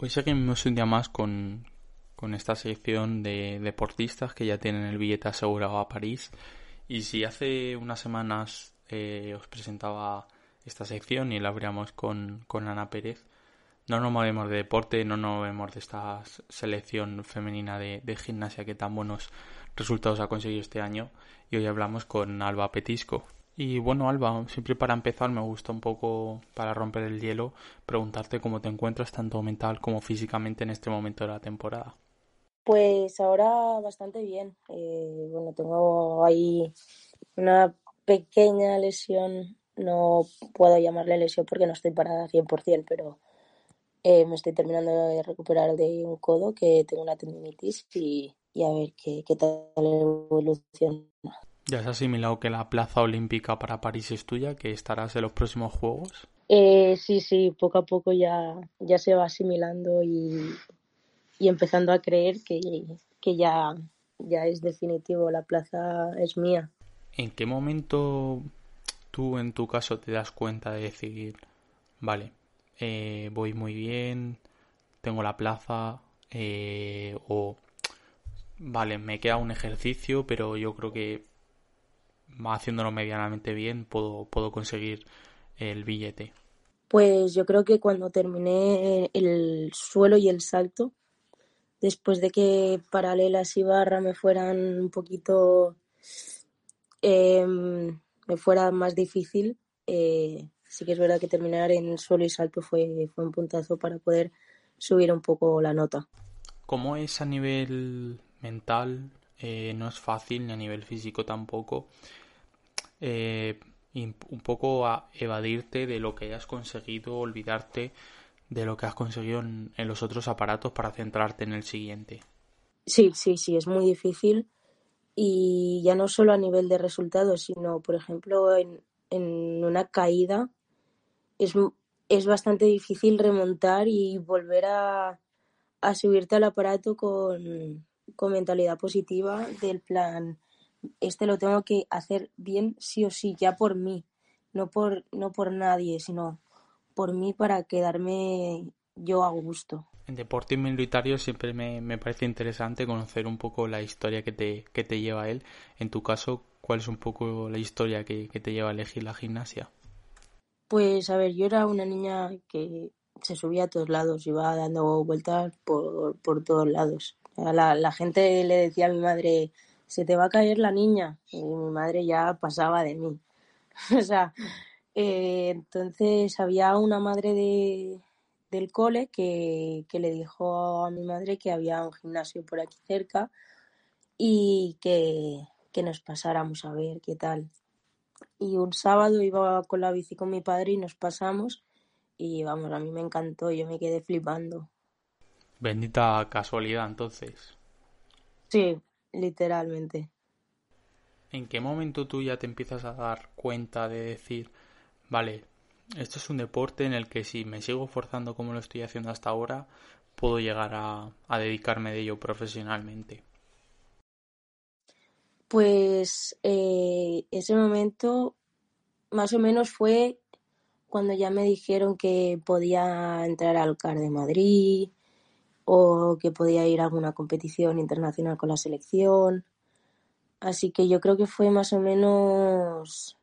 Hoy seguimos un día más con, con esta sección de deportistas que ya tienen el billete asegurado a París. Y si hace unas semanas eh, os presentaba esta sección y la abríamos con, con Ana Pérez, no nos movemos de deporte, no nos movemos de esta selección femenina de, gimnasia que tan buenos resultados ha conseguido este año. Y hoy hablamos con Alba Petisco. Y bueno, Alba, siempre para empezar me gusta un poco, para romper el hielo, preguntarte cómo te encuentras tanto mental como físicamente en este momento de la temporada. Pues ahora bastante bien. Eh, bueno, tengo ahí una pequeña lesión, no puedo llamarle lesión porque no estoy parada 100%, pero eh, me estoy terminando de recuperar de un codo que tengo una tendinitis y, a ver qué, qué tal evoluciona. ¿Ya has asimilado que la plaza olímpica para París es tuya, que estarás en los próximos Juegos? Eh, sí, sí, poco a poco ya, ya se va asimilando y, y empezando a creer que, que ya, ya es definitivo, la plaza es mía. ¿En qué momento tú en tu caso te das cuenta de decir, vale, eh, voy muy bien, tengo la plaza, eh, o vale, me queda un ejercicio, pero yo creo que haciéndolo medianamente bien puedo, puedo conseguir el billete. Pues yo creo que cuando terminé el suelo y el salto, después de que paralelas y barra me fueran un poquito, em, me fuera más difícil, eh, sí que es verdad que terminar en suelo y salto fue, fue un puntazo para poder subir un poco la nota. ¿Cómo es a nivel mental? Eh, no es fácil, ni a nivel físico tampoco. Eh, un poco a evadirte de lo que hayas conseguido, olvidarte de lo que has conseguido en, los otros aparatos para centrarte en el siguiente. Sí, sí, sí, es muy difícil y ya no solo a nivel de resultados, sino, por ejemplo, en, en una caída es, es bastante difícil remontar y volver a, a subirte al aparato con, con mentalidad positiva del plan, este lo tengo que hacer bien sí o sí, ya por mí, no por, no por nadie, sino por mí para quedarme yo a gusto. En deporte militario siempre me, me, parece interesante conocer un poco la historia que te, que te lleva a él. En tu caso, ¿cuál es un poco la historia que, que te lleva a elegir la gimnasia? Pues a ver, yo era una niña que se subía a todos lados, iba dando vueltas por, por todos lados. La, la gente le decía a mi madre, se te va a caer la niña. Y mi madre ya pasaba de mí. o sea, eh, entonces había una madre de, del cole que, que, le dijo a mi madre que había un gimnasio por aquí cerca y que, que nos pasáramos a ver qué tal. Y un sábado iba con la bici con mi padre y nos pasamos y vamos, a mí me encantó, yo me quedé flipando. Bendita casualidad entonces. Sí, literalmente. ¿En qué momento tú ya te empiezas a dar cuenta de decir, vale, esto es un deporte en el que si me sigo forzando como lo estoy haciendo hasta ahora, puedo llegar a, a dedicarme de ello profesionalmente? Pues eh, ese momento más o menos fue cuando ya me dijeron que podía entrar al CAR de Madrid, o que podía ir a alguna competición internacional con la selección. Así que yo creo que fue más o menos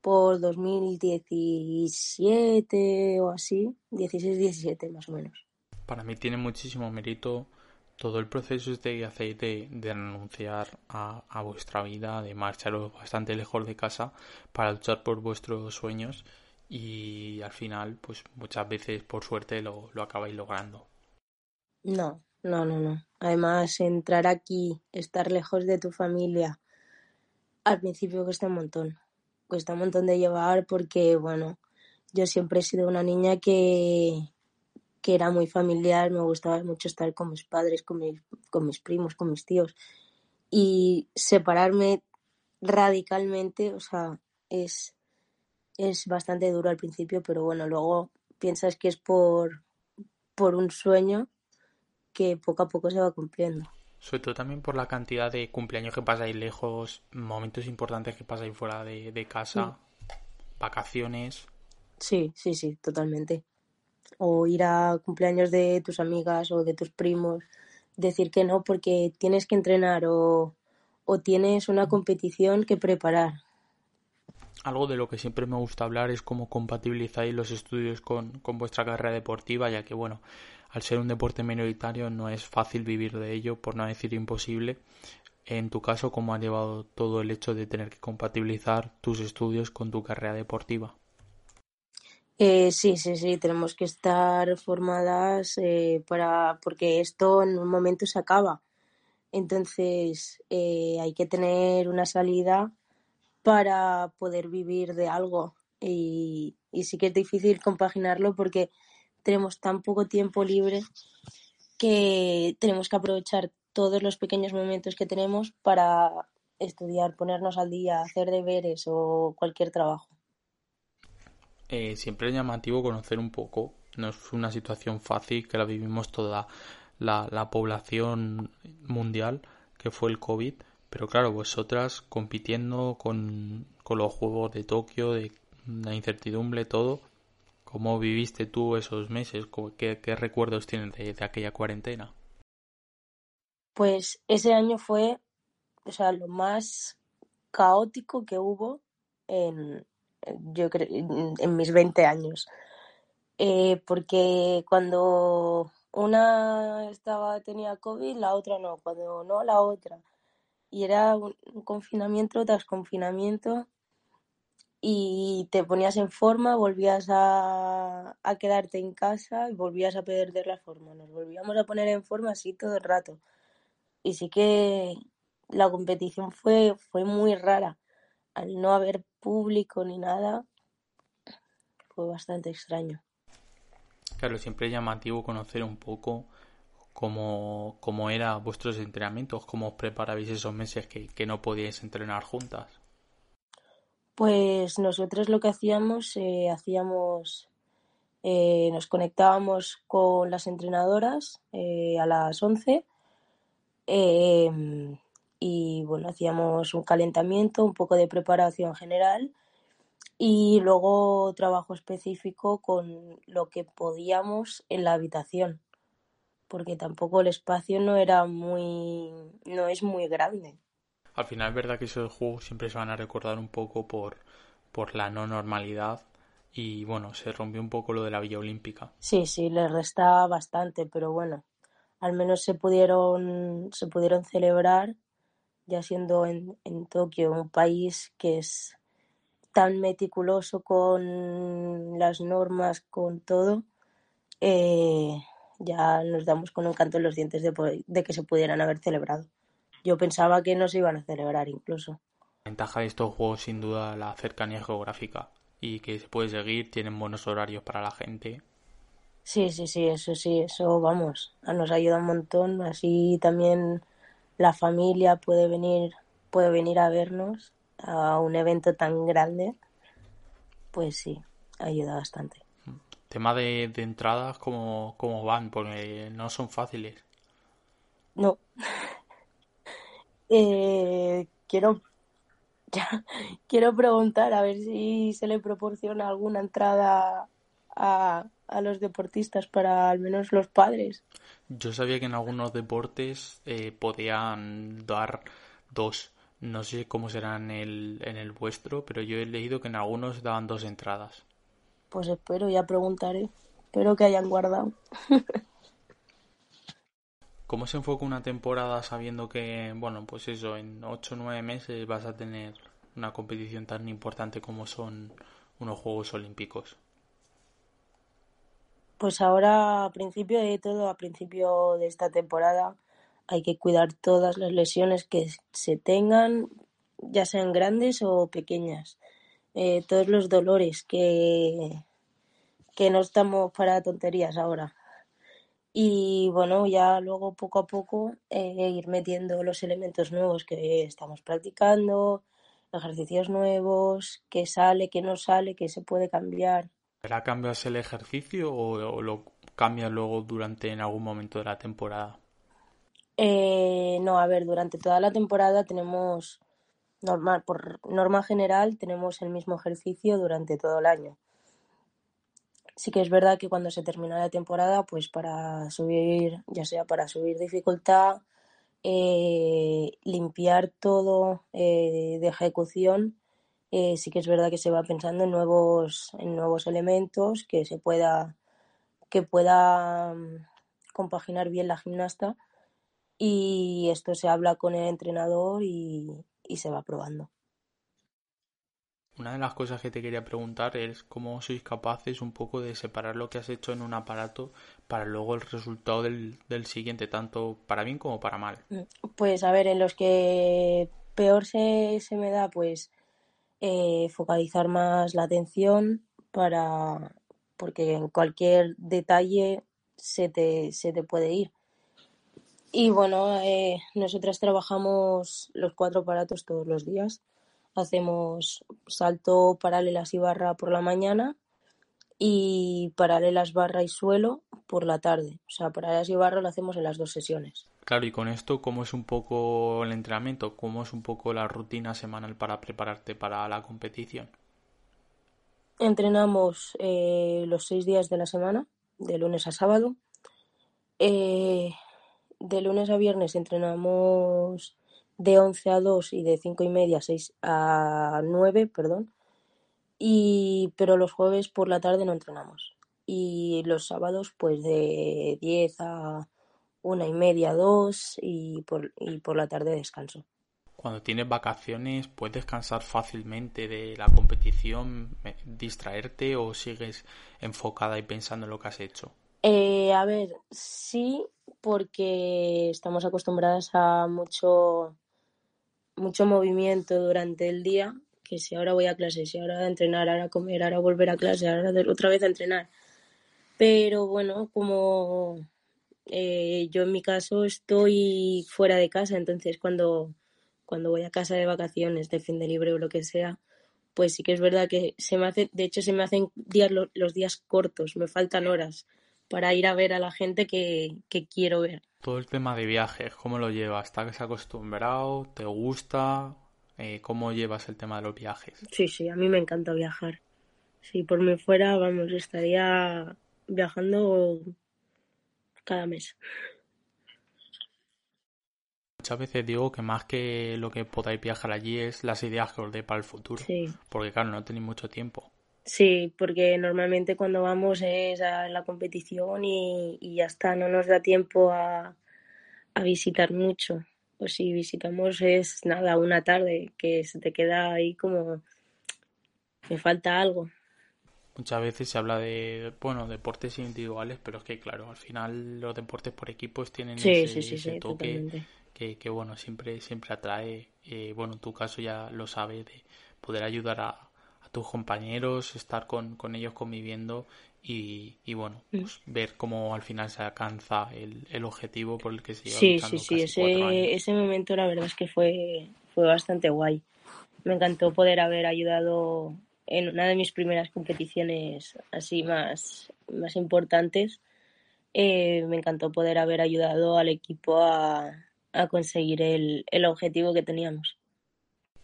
por 2017 o así, 16-17 más o menos. Para mí tiene muchísimo mérito todo el proceso este que hacéis de, renunciar a, a, vuestra vida, de marcharos bastante lejos de casa para luchar por vuestros sueños y al final, pues muchas veces por suerte lo, lo acabáis logrando. No, no, no, no. Además, entrar aquí, estar lejos de tu familia, al principio cuesta un montón. Cuesta un montón de llevar porque, bueno, yo siempre he sido una niña que, que era muy familiar, me gustaba mucho estar con mis padres, con mis, con mis primos, con mis tíos. Y separarme radicalmente, o sea, es, es bastante duro al principio, pero bueno, luego piensas que es por, por un sueño que poco a poco se va cumpliendo. Sobre todo también por la cantidad de cumpleaños que pasáis lejos, momentos importantes que pasáis fuera de, de casa, vacaciones. Sí, sí, sí, totalmente. O ir a cumpleaños de tus amigas o de tus primos, decir que no porque tienes que entrenar o, o tienes una competición que preparar. Algo de lo que siempre me gusta hablar es cómo compatibilizáis los estudios con, con vuestra carrera deportiva, ya que, bueno, al ser un deporte minoritario no es fácil vivir de ello, por no decir imposible. En tu caso, ¿cómo ha llevado todo el hecho de tener que compatibilizar tus estudios con tu carrera deportiva? Eh, sí, sí, sí, tenemos que estar formadas eh, para porque esto en un momento se acaba. Entonces eh, hay que tener una salida para poder vivir de algo. Y, sí que es difícil compaginarlo porque tenemos tan poco tiempo libre que tenemos que aprovechar todos los pequeños momentos que tenemos para estudiar, ponernos al día, hacer deberes o cualquier trabajo. Eh, siempre es llamativo conocer un poco. No es una situación fácil que la vivimos toda la población mundial, que fue el COVID. Pero claro, vosotras compitiendo con, con los Juegos de Tokio, de la incertidumbre, todo, ¿cómo viviste tú esos meses? ¿Qué, recuerdos tienes de, de, aquella cuarentena? Pues ese año fue, o sea, lo más caótico que hubo en, yo en mis 20 años. Eh, porque cuando una estaba tenía COVID, la otra no, cuando no, la otra y era un confinamiento tras confinamiento y te ponías en forma, volvías a, a, quedarte en casa y volvías a perder la forma. Nos volvíamos a poner en forma así todo el rato. Y sí que la competición fue, fue muy rara. Al no haber público ni nada, fue bastante extraño. Claro, siempre es llamativo conocer un poco cómo, cómo eran vuestros entrenamientos, cómo os preparabais esos meses que, que no podíais entrenar juntas. Pues nosotros lo que hacíamos, eh, hacíamos, eh, nos conectábamos con las entrenadoras eh, a las 11 em, y bueno, hacíamos un calentamiento, un poco de preparación general y luego trabajo específico con lo que podíamos en la habitación porque tampoco el espacio no era muy no es muy grande. Al final es verdad que esos juegos siempre se van a recordar un poco por, por la no normalidad y bueno, se rompió un poco lo de la Villa Olímpica. Sí, sí, le resta bastante, pero bueno, al menos se pudieron se pudieron celebrar ya siendo en, en Tokio un país que es tan meticuloso con las normas, con todo, eh, ya nos damos con un canto en los dientes de, de, que se pudieran haber celebrado. Yo pensaba que no se iban a celebrar incluso. La ventaja de estos juegos sin duda la cercanía geográfica y que se puede seguir, tienen buenos horarios para la gente. Sí, sí, sí, eso sí, eso vamos, nos ayuda un montón, así también la familia puede venir, puede venir a vernos a un evento tan grande, pues sí, ayuda bastante tema de, de entradas, ¿cómo, ¿cómo, van? Porque no son fáciles. No. eh, quiero, ya, quiero preguntar a ver si se le proporciona alguna entrada a, a los deportistas para al menos los padres. Yo sabía que en algunos deportes eh, podían dar dos. No sé cómo será en el, en el vuestro, pero yo he leído que en algunos daban dos entradas. Pues espero, ya preguntaré. Espero que hayan guardado. ¿Cómo se enfoca una temporada sabiendo que, bueno, pues eso, en 8 o 9 meses vas a tener una competición tan importante como son unos Juegos Olímpicos? Pues ahora, a principio de todo, a principio de esta temporada, hay que cuidar todas las lesiones que se tengan, ya sean grandes o pequeñas. Eh, todos los dolores que, que no estamos para tonterías ahora. Y bueno, ya luego poco a poco eh, ir metiendo los elementos nuevos que estamos practicando, ejercicios nuevos, qué sale, qué no sale, qué se puede cambiar. ¿Será cambias el ejercicio o, lo cambias luego durante en algún momento de la temporada? Eh, no, a ver, durante toda la temporada tenemos normal, por norma general, tenemos el mismo ejercicio durante todo el año. Sí que es verdad que cuando se termina la temporada, pues para subir, ya sea para subir dificultad, eh, limpiar todo eh, de ejecución, eh, sí que es verdad que se va pensando en nuevos, en nuevos elementos que se pueda, que pueda mm, compaginar bien la gimnasta y esto se habla con el entrenador y, y se va probando. Una de las cosas que te quería preguntar es cómo sois capaces un poco de separar lo que has hecho en un aparato para luego el resultado del, siguiente, tanto para bien como para mal. Mm, pues a ver, en los que peor se, se me da, pues eh, focalizar más la atención para porque en cualquier detalle se te, se te puede ir. Y bueno, eh, nosotras trabajamos los cuatro aparatos todos los días hacemos salto, paralelas y barra por la mañana y paralelas, barra y suelo por la tarde. O sea, paralelas y barra lo hacemos en las dos sesiones. Claro, y con esto, ¿cómo es un poco el entrenamiento? ¿Cómo es un poco la rutina semanal para prepararte para la competición? Entrenamos eh, los seis días de la semana, de lunes a sábado. Eh, de lunes a viernes entrenamos de 11 a 2 y de 5 y media a 6 a 9, perdón. Y, pero los jueves por la tarde no entrenamos. Y los sábados pues de 10 a 1 y media, 2 y por, y por la tarde descanso. Cuando tienes vacaciones, ¿puedes descansar fácilmente de la competición, distraerte o sigues enfocada y pensando en lo que has hecho? Eh, a ver, sí, porque estamos acostumbradas a mucho mucho movimiento durante el día, que si ahora voy a clase, si ahora a entrenar, ahora a comer, ahora volver a clase, ahora otra vez a entrenar. Pero bueno, como eh, yo en mi caso estoy fuera de casa, entonces cuando, cuando voy a casa de vacaciones, de fin de libre o lo que sea, pues sí que es verdad que se me hace, de hecho se me hacen días, los días cortos, me faltan horas para ir a ver a la gente que, que quiero ver. Todo el tema de viajes, ¿cómo lo llevas? ¿Estás acostumbrado? ¿Te gusta? Eh, ¿Cómo llevas el tema de los viajes? Sí, sí, a mí me encanta viajar. Si por mí fuera, vamos, estaría viajando cada mes. Muchas veces digo que más que lo que podáis viajar allí es las ideas que os dé para el futuro. Sí. Porque claro, no tenéis mucho tiempo. Sí, porque normalmente cuando vamos es a la competición y, ya está, no nos da tiempo a, visitar mucho. O si visitamos es nada, una tarde que se te queda ahí como me falta algo. Muchas veces se habla de, bueno, deportes individuales, pero es que, claro, al final los deportes por equipos tienen ese, toque que, que, bueno, siempre, siempre atrae. Eh, bueno, en tu caso ya lo sabes, de poder ayudar a, tus compañeros, estar con, con ellos conviviendo y, y bueno, mm. pues ver cómo al final se alcanza el, el objetivo por el que se lleva Sí, sí, sí, ese, ese momento la verdad es que fue, fue bastante guay. Me encantó poder haber ayudado en una de mis primeras competiciones así más, más importantes. Eh, me encantó poder haber ayudado al equipo a, a conseguir el, el objetivo que teníamos.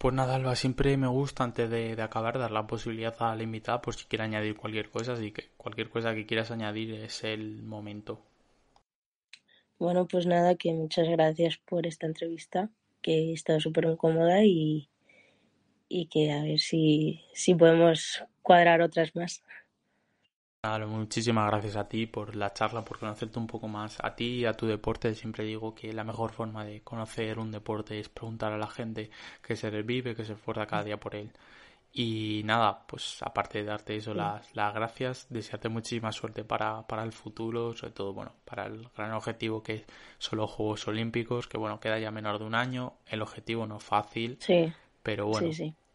Pues nada, Alba, siempre me gusta antes de, acabar dar la posibilidad a la invitada por si quiere añadir cualquier cosa, así que cualquier cosa que quieras añadir es el momento. Bueno, pues nada, que muchas gracias por esta entrevista, que he estado súper incómoda y, y que a ver si, si podemos cuadrar otras más muchísimas gracias a ti por la charla, por conocerte un poco más a ti y a tu deporte. Siempre digo que la mejor forma de conocer un deporte es preguntar a la gente que se revive, que se esfuerza cada día por él. Y nada, pues aparte de darte eso, las, las gracias, desearte muchísima suerte para, para el futuro, sobre todo, bueno, para el gran objetivo que son los Juegos Olímpicos, que bueno, queda ya menor de un año, el objetivo no es fácil, sí. pero bueno,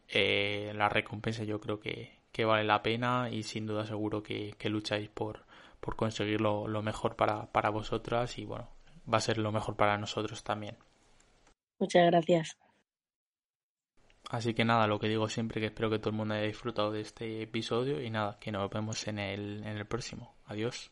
eh, la recompensa yo creo que, que vale la pena y sin duda seguro que, que lucháis por, por conseguir lo, lo mejor para, para vosotras y bueno, va a ser lo mejor para nosotros también. Muchas gracias. Así que nada, lo que digo siempre que espero que todo el mundo haya disfrutado de este episodio y nada, que nos vemos en el, en el próximo. Adiós.